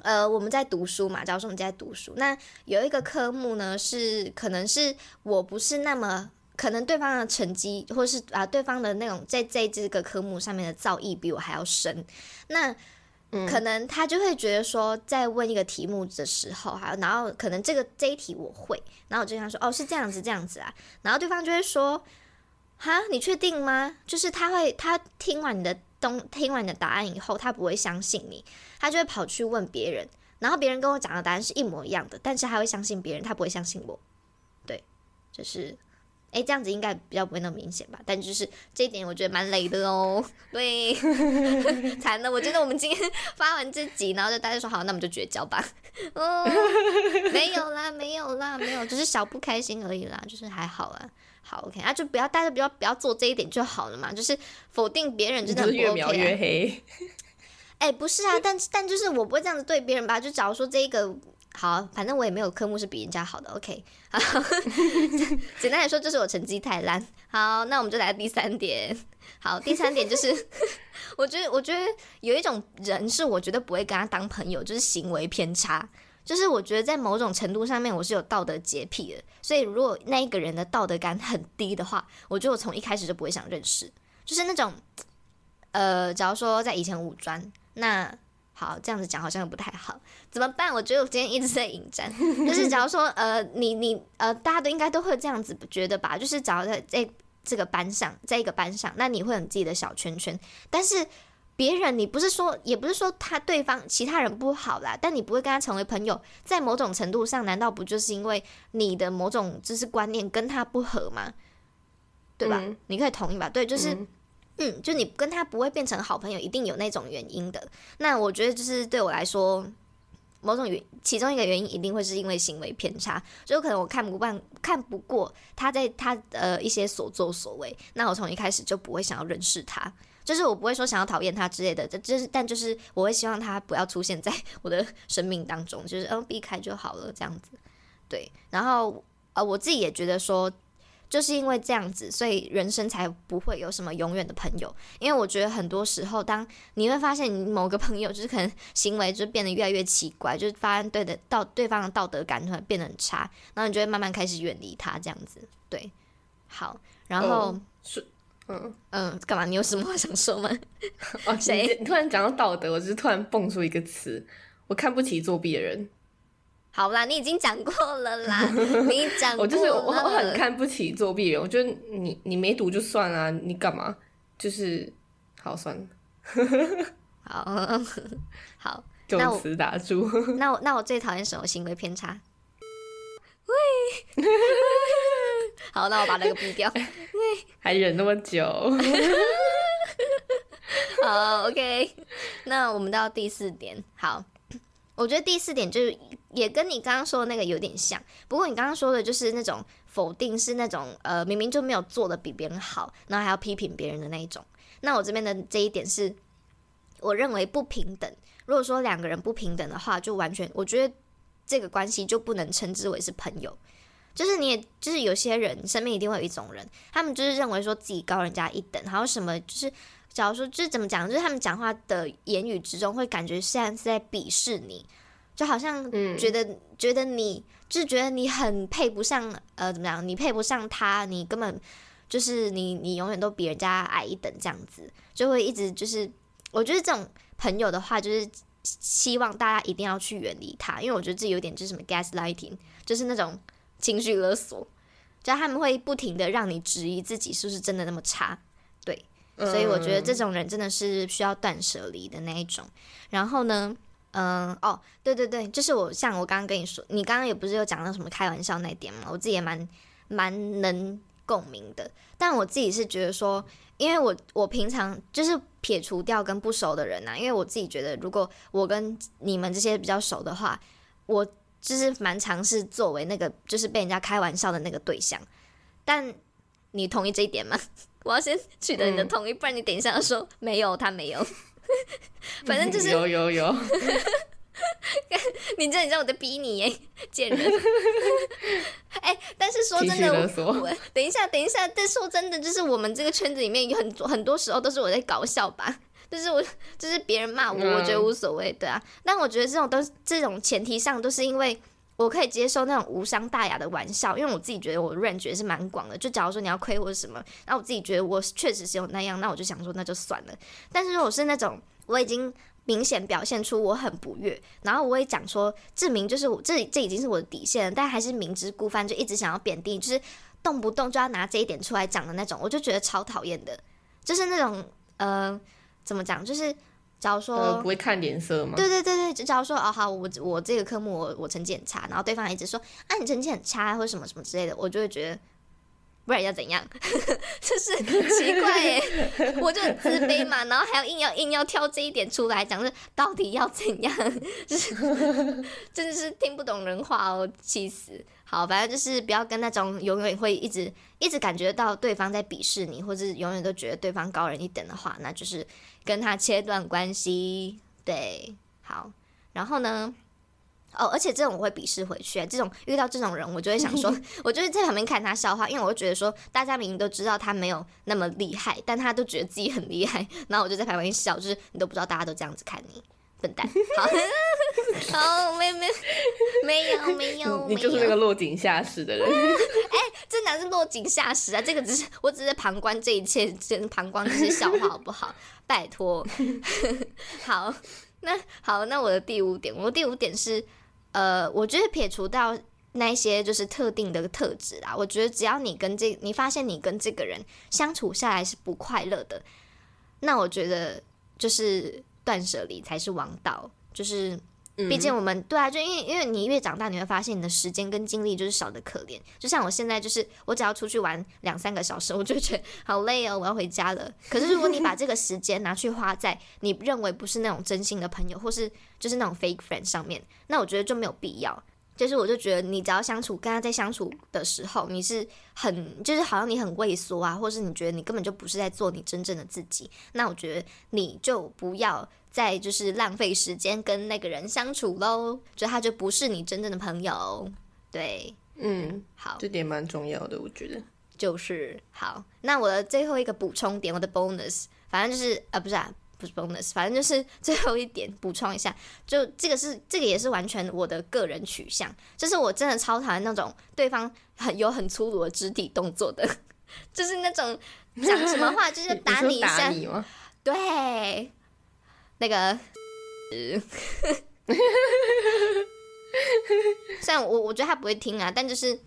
呃，我们在读书嘛，假如说我们在读书，那有一个科目呢，是可能是我不是那么。可能对方的成绩，或是啊，对方的那种在在这个科目上面的造诣比我还要深，那可能他就会觉得说，在问一个题目的时候，还有然后可能这个这一题我会，然后我就跟他说，哦，是这样子，这样子啊，然后对方就会说，哈，你确定吗？就是他会，他听完你的东，听完你的答案以后，他不会相信你，他就会跑去问别人，然后别人跟我讲的答案是一模一样的，但是他会相信别人，他不会相信我，对，就是。哎，这样子应该比较不会那么明显吧？但就是这一点，我觉得蛮雷的哦。对，惨了！我觉得我们今天发完这集，然后就大家说好，那我们就绝交吧。哦，没有啦，没有啦，没有，只是小不开心而已啦，就是还好啦。好，OK，那，就不要大家不要不要做这一点就好了嘛，就是否定别人真的不 OK 越描越黑。哎，不是啊，但但就是我不会这样子对别人吧？就假如说这一个。好，反正我也没有科目是比人家好的。OK，好，简单来说就是我成绩太烂。好，那我们就来第三点。好，第三点就是，我觉得，我觉得有一种人是我觉得不会跟他当朋友，就是行为偏差。就是我觉得在某种程度上面我是有道德洁癖的，所以如果那一个人的道德感很低的话，我觉得我从一开始就不会想认识。就是那种，呃，假如说在以前五专那。好，这样子讲好像不太好，怎么办？我觉得我今天一直在引战，就是假如说，呃，你你呃，大家都应该都会这样子觉得吧？就是假如在在这个班上，在一个班上，那你会有自己的小圈圈，但是别人你不是说，也不是说他对方其他人不好啦，但你不会跟他成为朋友，在某种程度上，难道不就是因为你的某种知识观念跟他不合吗？对吧？你可以同意吧？对，就是。嗯，嗯就你跟他不会变成好朋友，一定有那种原因的。那我觉得就是对我来说，某种原其中一个原因一定会是因为行为偏差，就可能我看不惯、看不过他在他呃一些所作所为，那我从一开始就不会想要认识他，就是我不会说想要讨厌他之类的，这就是但就是我会希望他不要出现在 我的生命当中，就是嗯避开就好了这样子。对，然后呃我自己也觉得说。就是因为这样子，所以人生才不会有什么永远的朋友。因为我觉得很多时候，当你会发现你某个朋友就是可能行为就变得越来越奇怪，就是发现对的道对方的道德感突然变得很差，然后你就会慢慢开始远离他这样子。对，好，然后是嗯嗯，干嘛？你有什么话想说吗？哦，谁？突然讲到道德，我就是突然蹦出一个词，我看不起作弊的人。好啦，你已经讲过了啦，你讲我就是我很看不起作弊人，我觉得你你没读就算了，你干嘛？就是好算了，好 好，就此打住。那我那我最讨厌什么行为偏差？喂，好，那我把那个逼掉。喂，还忍那么久？好，OK，那我们到第四点，好。我觉得第四点就是也跟你刚刚说的那个有点像，不过你刚刚说的就是那种否定，是那种呃明明就没有做的比别人好，然后还要批评别人的那一种。那我这边的这一点是，我认为不平等。如果说两个人不平等的话，就完全我觉得这个关系就不能称之为是朋友。就是你也就是有些人身边一定会有一种人，他们就是认为说自己高人家一等，还有什么就是。假如说就是怎么讲，就是他们讲话的言语之中，会感觉像是在鄙视你，就好像觉得觉得你就是觉得你很配不上，呃，怎么讲？你配不上他，你根本就是你你永远都比人家矮一等，这样子就会一直就是，我觉得这种朋友的话，就是希望大家一定要去远离他，因为我觉得这有点就是什么 gaslighting，就是那种情绪勒索，就他们会不停的让你质疑自己是不是真的那么差。对所以我觉得这种人真的是需要断舍离的那一种。然后呢，嗯，哦，对对对，就是我像我刚刚跟你说，你刚刚也不是有讲到什么开玩笑那点嘛，我自己也蛮蛮能共鸣的。但我自己是觉得说，因为我我平常就是撇除掉跟不熟的人呐，因为我自己觉得，如果我跟你们这些比较熟的话，我就是蛮尝试作为那个就是被人家开玩笑的那个对象。但你同意这一点吗？我要先取得你的同意，不然你等一下说没有，他没有。反正就是有有有。你这你知道我在逼你耶，贱人。哎、但是说真的，我等一下，等一下，但说真的，就是我们这个圈子里面有很多很多时候都是我在搞笑吧。就是我，就是别人骂我，嗯我觉得无所谓，对啊。但我觉得这种都是这种前提上都是因为我可以接受那种无伤大雅的玩笑，因为我自己觉得我 range 是蛮广的。就假如说你要亏我什么，然后我自己觉得我确实是有那样，那我就想说那就算了。但是如果是那种我已经明显表现出我很不悦，然后我也讲说证明就是我这这已经是我的底线了，但还是明知故犯，就一直想要贬低，就是动不动就要拿这一点出来讲的那种，我就觉得超讨厌的。就是那种呃，怎么讲？就是假如说、呃，不会看脸色吗？对对对对，就假如说哦好，我我这个科目我我成绩很差，然后对方一直说啊你成绩很差或者什么什么之类的，我就会觉得。不然要怎样？就是很奇怪耶，我就很自卑嘛，然后还要硬要硬要挑这一点出来讲，是到底要怎样？就是真的是听不懂人话哦，气死！好，反正就是不要跟那种永远会一直一直感觉到对方在鄙视你，或者永远都觉得对方高人一等的话，那就是跟他切断关系。对，好，然后呢？哦，而且这种我会鄙视回去，这种遇到这种人，我就会想说，我就是在旁边看他笑话，因为我会觉得说，大家明明都知道他没有那么厉害，但他都觉得自己很厉害，然后我就在旁边笑，就是你都不知道大家都这样子看你，笨蛋。好，好，没没没有没有，你就是那个落井下石的人。哎这哪是落井下石啊？这个只是我只是旁观这一切，真旁观这些笑话好不好？拜托。好，那好，那我的第五点，我的第五点是，呃，我觉得撇除到那一些就是特定的特质啦，我觉得只要你跟这，你发现你跟这个人相处下来是不快乐的，那我觉得就是断舍离才是王道，就是。毕竟我们对啊，就因为因为你越长大，你会发现你的时间跟精力就是少的可怜。就像我现在，就是我只要出去玩两三个小时，我就觉得好累哦，我要回家了。可是如果你把这个时间拿去花在你认为不是那种真心的朋友，或是就是那种 fake friend 上面，那我觉得就没有必要。就是我就觉得你只要相处，跟他在相处的时候，你是很就是好像你很畏缩啊，或是你觉得你根本就不是在做你真正的自己，那我觉得你就不要再就是浪费时间跟那个人相处喽，就他就不是你真正的朋友。对，嗯，好，这点蛮重要的，我觉得。就是好。那我的最后一个补充点，我的 bonus，反正就是啊，不是啊，不是 bonus，反正就是最后一点补充一下，就这个是这个也是完全我的个人取向，就是我真的超讨厌那种对方很有很粗鲁的肢体动作的，就是那种讲什么话就是 打你一下？对，那个。虽然我我觉得他不会听啊，但就是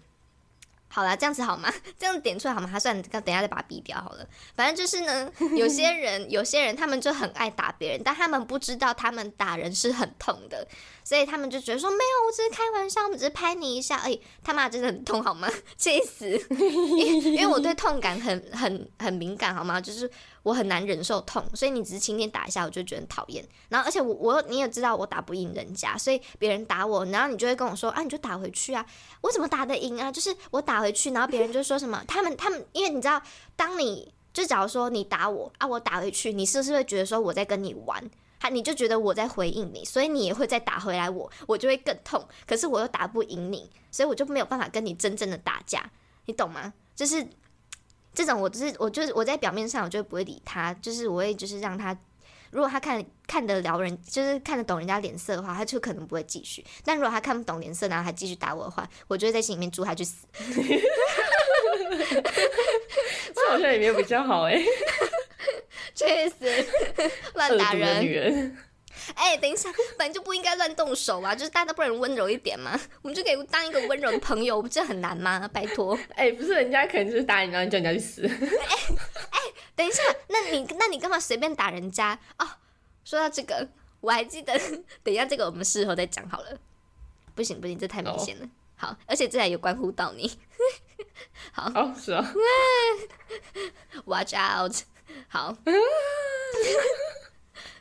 好啦，这样子好吗？这样点出来好吗？他算等一下再把它逼掉好了。反正就是呢，有些人 有些人他们就很爱打别人，但他们不知道他们打人是很痛的，所以他们就觉得说没有，我只是开玩笑，我只是拍你一下而已。他妈真的很痛好吗？气死！因因为我对痛感很很很敏感好吗？就是我很难忍受痛，所以你只是轻点打一下，我就觉得很讨厌。然后而且我我你也知道我打不赢人家，所以别人打我，然后你就会跟我说啊，你就打回去啊，我怎么打得赢啊？就是我打回去，然后别人就说什么，他 们他们，因为你知道，当你就假如说你打我啊，我打回去，你是不是会觉得说我在跟你玩？他你就觉得我在回应你，所以你也会再打回来我，我就会更痛。可是我又打不赢你，所以我就没有办法跟你真正的打架，你懂吗？就是这种，我就是我就是我在表面上我就不会理他，就是我会就是让他，如果他看看得了人，就是看得懂人家脸色的话，他就可能不会继续。但如果他看不懂脸色，然后还继续打我的话，我就会在心里面祝他去死。这好像也没有比较好哎、确实，乱打人。人。哎、等一下，本来就不应该乱动手啊！就是大家不能温柔一点嘛？我们就可以当一个温柔的朋友，不这很难吗？拜托。哎、不是，人家可能就是打你，然后你叫人家去死。哎等一下，那你那你干嘛随便打人家哦？说到这个，我还记得，等一下这个我们事后再讲好了。不行不行，这太明显了。好，而且这还有关乎到你哦，是啊，，watch out。好，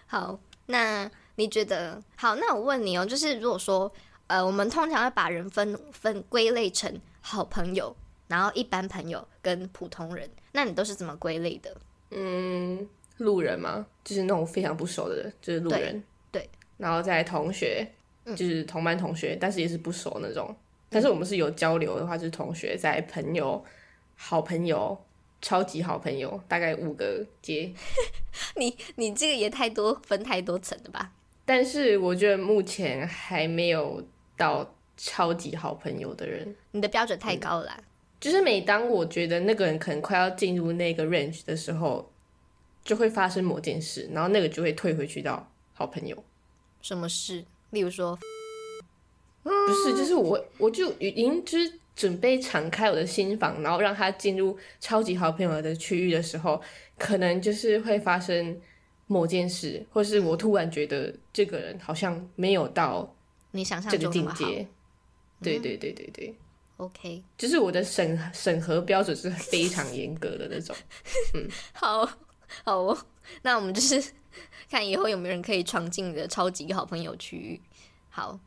好，那你觉得好？那我问你哦，就是如果说呃，我们通常会把人分分归类成好朋友，然后一般朋友跟普通人，那你都是怎么归类的？嗯，路人嘛，就是那种非常不熟的人，就是路人。对，然后在同学，就是同班同学，但是也是不熟那种。但是我们是有交流的话，就是同学在朋友、好朋友、超级好朋友，大概五个阶。你你这个也太多分太多层了吧？但是我觉得目前还没有到超级好朋友的人。你的标准太高了啦。就是每当我觉得那个人可能快要进入那个 range 的时候，就会发生某件事，然后那个就会退回去到好朋友。什么事？例如说，不是，就是我我就已经就是准备敞开我的心房，然后让他进入超级好朋友的区域的时候，可能就是会发生某件事，或是我突然觉得这个人好像没有到你想象这个。境界。对对对对对，OK，就是我的审审核标准是非常严格的那种。嗯好好哦，那我们就是看以后有没有人可以闯进你的超级好朋友区域。好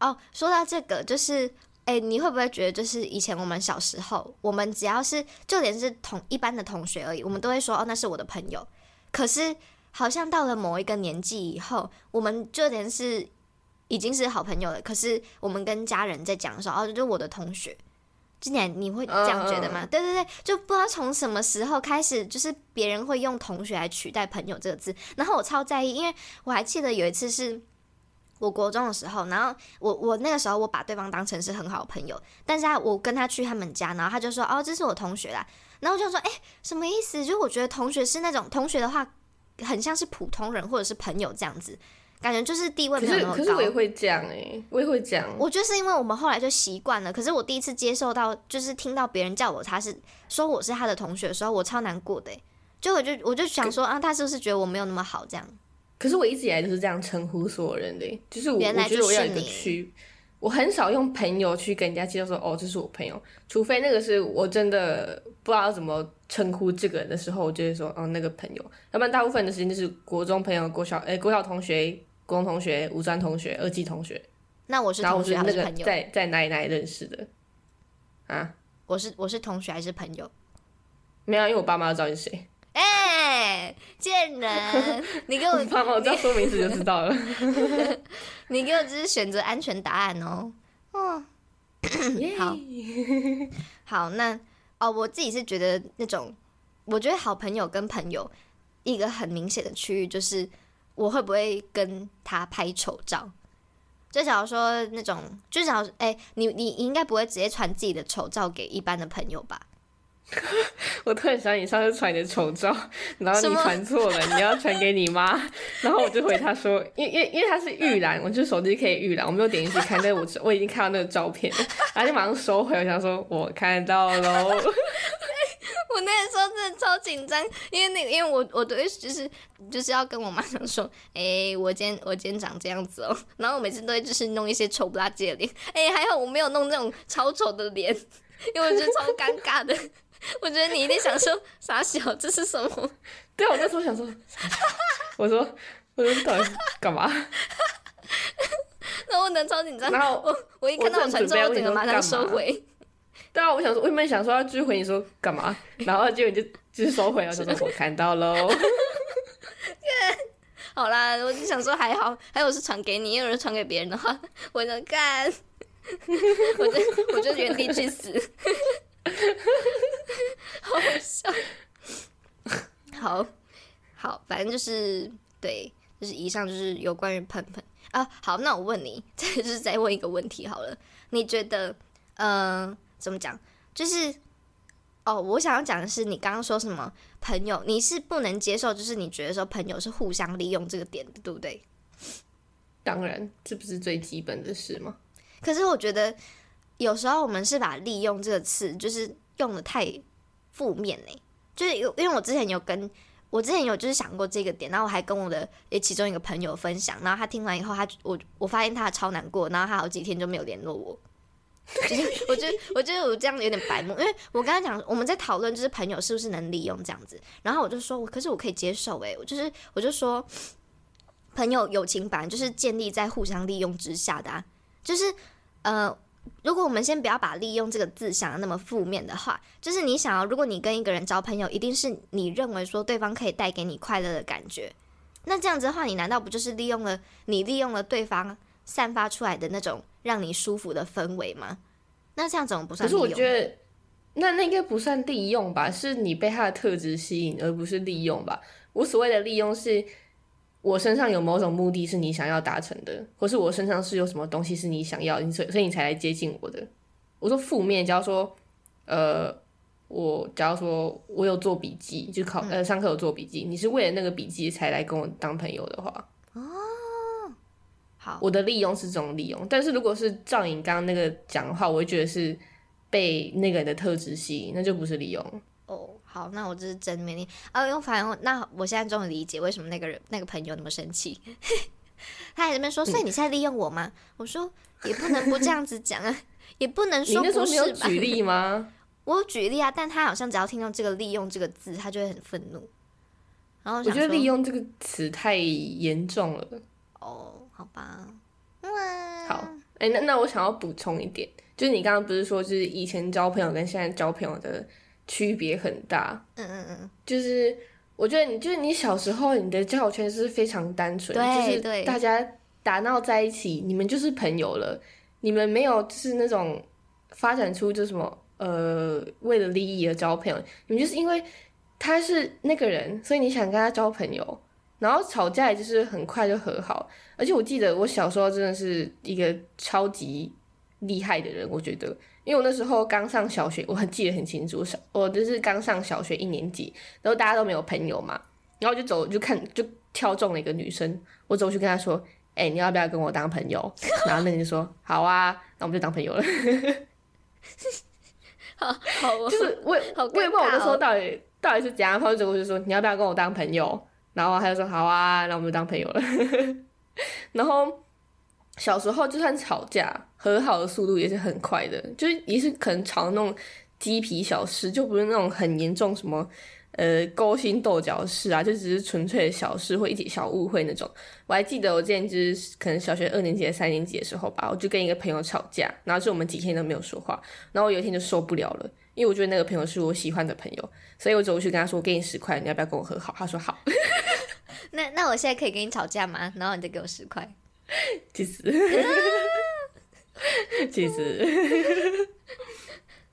哦，说到这个，就是哎、你会不会觉得，就是以前我们小时候，我们只要是就连是同一般的同学而已，我们都会说哦，那是我的朋友。可是好像到了某一个年纪以后，我们就连是已经是好朋友了，可是我们跟家人在讲的时候，哦，就是我的同学。今年你会这样觉得吗？对对对，就不知道从什么时候开始，就是别人会用同学来取代朋友这个字，然后我超在意，因为我还记得有一次是我国中的时候，然后我我那个时候我把对方当成是很好的朋友，但是啊我跟他去他们家，然后他就说哦这是我同学啦，然后我就说哎、什么意思？就是我觉得同学是那种同学的话，很像是普通人或者是朋友这样子，感觉就是地位没有那么高。可是我也会这样哎、我也会这样。我就是因为我们后来就习惯了，可是我第一次接受到，就是听到别人叫我他是说我是他的同学的时候，我超难过的欸。就我就我就想说啊，他是不是觉得我没有那么好这样？可是我一直以来都是这样称呼所有人的欸、就是我我觉得我要有一个区，我很少用朋友去跟人家介绍说哦这是我朋友，除非那个是我真的不知道怎么称呼这个人的时候，我就会说哦那个朋友，要不然大部分的时间就是国中朋友、国小哎、国小同学、国中同学、五专同学、二技同学，那我是同学朋友？在在哪里哪里认识的啊？我是我是同学还是朋友？没有啊，因为我爸妈知道你是谁，哎、贱人！你给我 我爸妈我知道说名字就知道了。你给我只是选择安全答案哦。哦，好好，那哦，我自己是觉得那种，我觉得好朋友跟朋友一个很明显的区域就是，我会不会跟他拍丑照。就假如说那种，就假如哎、你你你应该不会直接传自己的丑照给一般的朋友吧？我突然想起你上次传你的丑照，然后你传错了，你要传给你妈，然后我就回他说，因为因为因为他是预览，我就手机可以预览，我没有点进去看，但我我已经看到那个照片，然后就马上收回，我想说我看到喽，我那个时候真的超紧张，因为那个，因为我我都会就是就是要跟我妈讲说，哎、我今天我今天长这样子哦，然后我每次都会就是弄一些丑不拉几的脸，哎、还好我没有弄那种超丑的脸，因为我觉得超尴尬的。我觉得你一定想说傻小，这是什么？对啊，我那时候想说，我说我说到底干嘛？然后我能超紧张，然后我我一看到我传错，我整个马上收回。对啊，我想说，我原本想说要追回你说干嘛，然后结果你就就是收回了，我就说我看到喽。好啦，我就想说还好，还有是传给你，因为有人传给别人的话，我能干，我就我就原地去死，好好笑。好好，反正就是对，就是以上就是有关于喷喷啊。好，那我问你，再就是再问一个问题好了，你觉得，嗯、怎么讲？就是哦，我想要讲的是，你刚刚说什么朋友，你是不能接受，就是你觉得说朋友是互相利用这个点的，对不对？当然，这不是最基本的事吗？可是我觉得有时候我们是把“利用”这个词就是用的太负面呢、就是有因为我之前有跟我之前有就是想过这个点，然后我还跟我的诶其中一个朋友分享，然后他听完以后，他我我发现他超难过，然后他好几天就没有联络我。就是 我觉得我觉得我这样有点白目，因为我刚刚讲我们在讨论就是朋友是不是能利用这样子，然后我就说我可是我可以接受诶、我就是我就说朋友友情本来就是建立在互相利用之下的啊，就是呃，如果我们先不要把“利用”这个字想的那么负面的话，就是你想要，如果你跟一个人交朋友，一定是你认为说对方可以带给你快乐的感觉。那这样子的话，你难道不就是利用了你利用了对方散发出来的那种让你舒服的氛围吗？那这样怎么不算可是利用？我觉得，那那应该不算利用吧？是你被他的特质吸引，而不是利用吧？我所谓的利用是，我身上有某种目的是你想要达成的，或是我身上是有什么东西是你想要，你所以所以你才来接近我的。我说负面，假如说，呃，我假如说我有做笔记，就考呃上课有做笔记，你是为了那个笔记才来跟我当朋友的话，哦好，我的利用是这种利用。但是如果是照你刚刚那个讲的话，我会觉得是被那个人的特质吸引，那就不是利用。哦，好，那我这是真面力啊！因为反正那我现在终于理解为什么那个人那个朋友那么生气。他还在那边说，所以你现在利用我吗？我说也不能不这样子讲啊，也不能你说那时候没有不是吧。举例吗？我有举例啊，但他好像只要听到这个“利用”这个字，他就会很愤怒。然后我觉得“利用”这个词太严重了。哦，好吧，嗯，好，哎、那那我想要补充一点，就是你刚刚不是说，就是以前交朋友跟现在交朋友的区别很大，嗯嗯嗯，就是我觉得你就是你小时候你的交友圈是非常单纯，就是大家打闹在一起，你们就是朋友了，你们没有就是那种发展出就什么呃为了利益而交朋友，你们就是因为他是那个人，所以你想跟他交朋友，然后吵架也就是很快就和好，而且我记得我小时候真的是一个超级厉害的人，我觉得，因为我那时候刚上小学，我很记得很清楚，小我就是刚上小学一年级，然后大家都没有朋友嘛，然后就走就看就挑中了一个女生，我走去跟她说，哎、你要不要跟我当朋友？然后那个人就说 好啊，那我们就当朋友了。好好哦，就是我也好我也不知道我那时候到底到底是怎样，然后结果就说你要不要跟我当朋友？然后他就说好啊，那我们就当朋友了。然后小时候就算吵架，和好的速度也是很快的，就是也是可能吵那种鸡皮小事，就不是那种很严重什么呃勾心斗角的事啊，就只是纯粹的小事或一点小误会那种。我还记得我之前就是可能小学二年级、三年级的时候吧，我就跟一个朋友吵架，然后就我们几天都没有说话，然后我有一天就受不了了。因为我觉得那个朋友是我喜欢的朋友，所以我走过去跟他说：“我给你十块，你要不要跟我和好？”他说：“好。那那我现在可以跟你吵架吗？然后你再给我十块。” 其实，其实，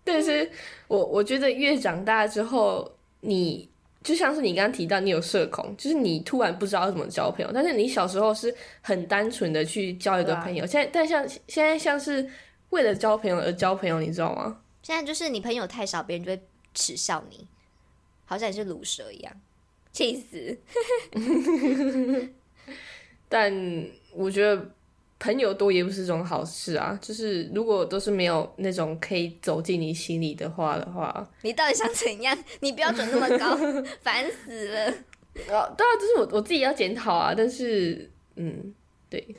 但是我我觉得越长大之后，你就像是你刚刚提到，你有社恐，就是你突然不知道怎么交朋友，但是你小时候是很单纯的去交一个朋友，现在但像现在像是为了交朋友而交朋友，你知道吗？现在就是你朋友太少，别人就会耻笑你，好像你是卤蛇一样，气死。但我觉得朋友多也不是种好事啊。就是如果都是没有那种可以走进你心里的话的话，你到底想怎样？你标准那么高，烦死了。啊，当然就是我我自己要检讨啊。但是，嗯，对，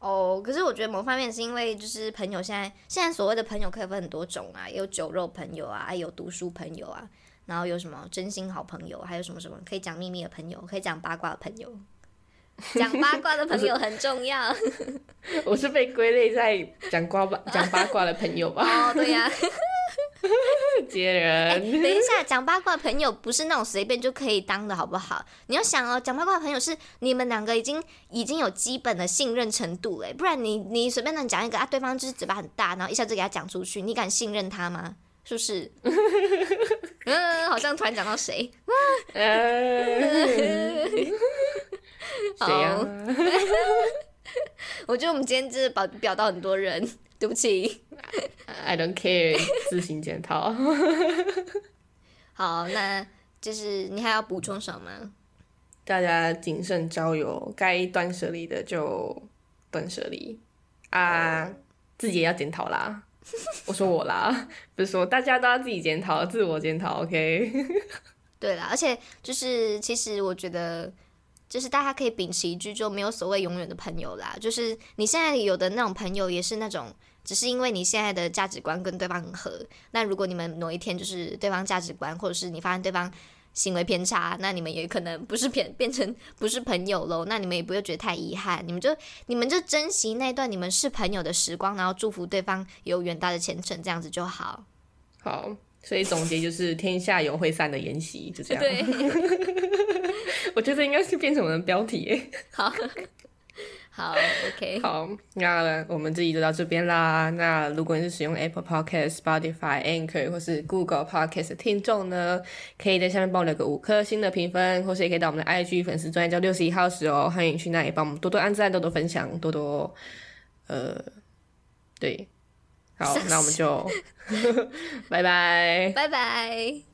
哦，可是我觉得某方面是因为就是朋友现在现在所谓的朋友可以分很多种啊，有酒肉朋友啊，有读书朋友啊，然后有什么真心好朋友，还有什么什么可以讲秘密的朋友，可以讲八卦的朋友。讲八卦的朋友很重要 我是被归类在讲瓜八讲八卦的朋友吧，哦，对呀、接人。等一下，讲八卦的朋友不是那种随便就可以当的，好不好？你要想哦，讲八卦的朋友是你们两个已经已经有基本的信任程度嘞，不然你你随便能讲一个啊，对方就是嘴巴很大，然后一下子给他讲出去，你敢信任他吗？是不是？嗯，好像突然讲到谁？呃，谁呀、好 我觉得我们今天真的表表到很多人，对不起。i don't care，自行检讨。好，那就是你还要补充什么？大家谨慎交友，该断舍离的就断舍离啊，自己也要检讨啦。我说我啦，不是说大家都要自己检讨，自我检讨。OK，对啦，而且就是其实我觉得，就是大家可以秉持一句，就没有所谓永远的朋友啦。就是你现在有的那种朋友，也是那种只是因为你现在的价值观跟对方很合。那如果你们某一天就是对方价值观，或者是你发现对方行为偏差，那你们也可能不是变 变成不是朋友喽。那你们也不会觉得太遗憾，你们就你们就珍惜那段你们是朋友的时光，然后祝福对方有远大的前程，这样子就好。好，所以总结就是天下有会散的筵席，就这样。对，我觉得应该是变成我们的标题耶。好，好，OK，好，那我们这集就到这边啦。那如果你是使用 Apple Podcast、Spotify、Anchor 或是 Google Podcast 的听众呢，可以在下面帮我留个五颗星的评分，或是也可以到我们的 IG 粉丝专业叫六十一号时哦，欢迎去那里帮我们多多按赞、多多分享、多多呃，对，好，那我们就 拜拜，拜拜。